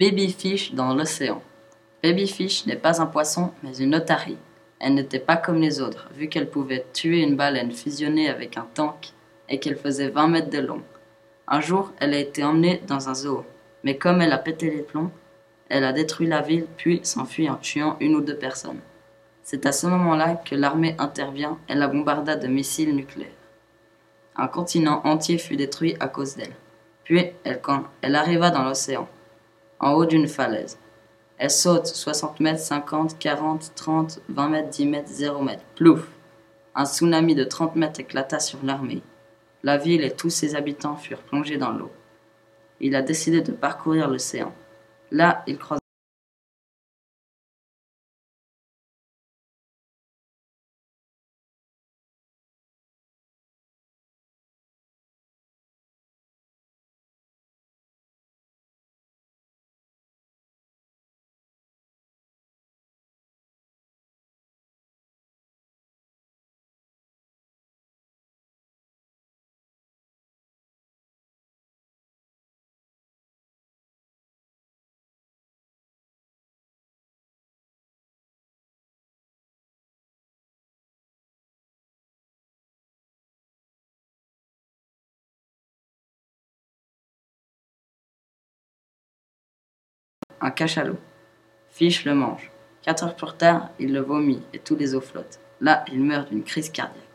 Babyfish dans l'océan. Babyfish n'est pas un poisson, mais une otarie. Elle n'était pas comme les autres, vu qu'elle pouvait tuer une baleine fusionnée avec un tank et qu'elle faisait 20 mètres de long. Un jour, elle a été emmenée dans un zoo, mais comme elle a pété les plombs, elle a détruit la ville puis s'enfuit en tuant une ou deux personnes. C'est à ce moment-là que l'armée intervient et la bombarda de missiles nucléaires. Un continent entier fut détruit à cause d'elle. Puis elle, arriva dans l'océan, en haut d'une falaise. Elle saute 60 mètres, 50, 40, 30, 20 mètres, 10 mètres, 0 mètres. Plouf Un tsunami de 30 mètres éclata sur l'armée. La ville et tous ses habitants furent plongés dans l'eau. Il a décidé de parcourir l'océan. Là, il croisa un cachalot. Fish le mange. Quatre heures plus tard, il le vomit et tous les os flottent. Là, il meurt d'une crise cardiaque.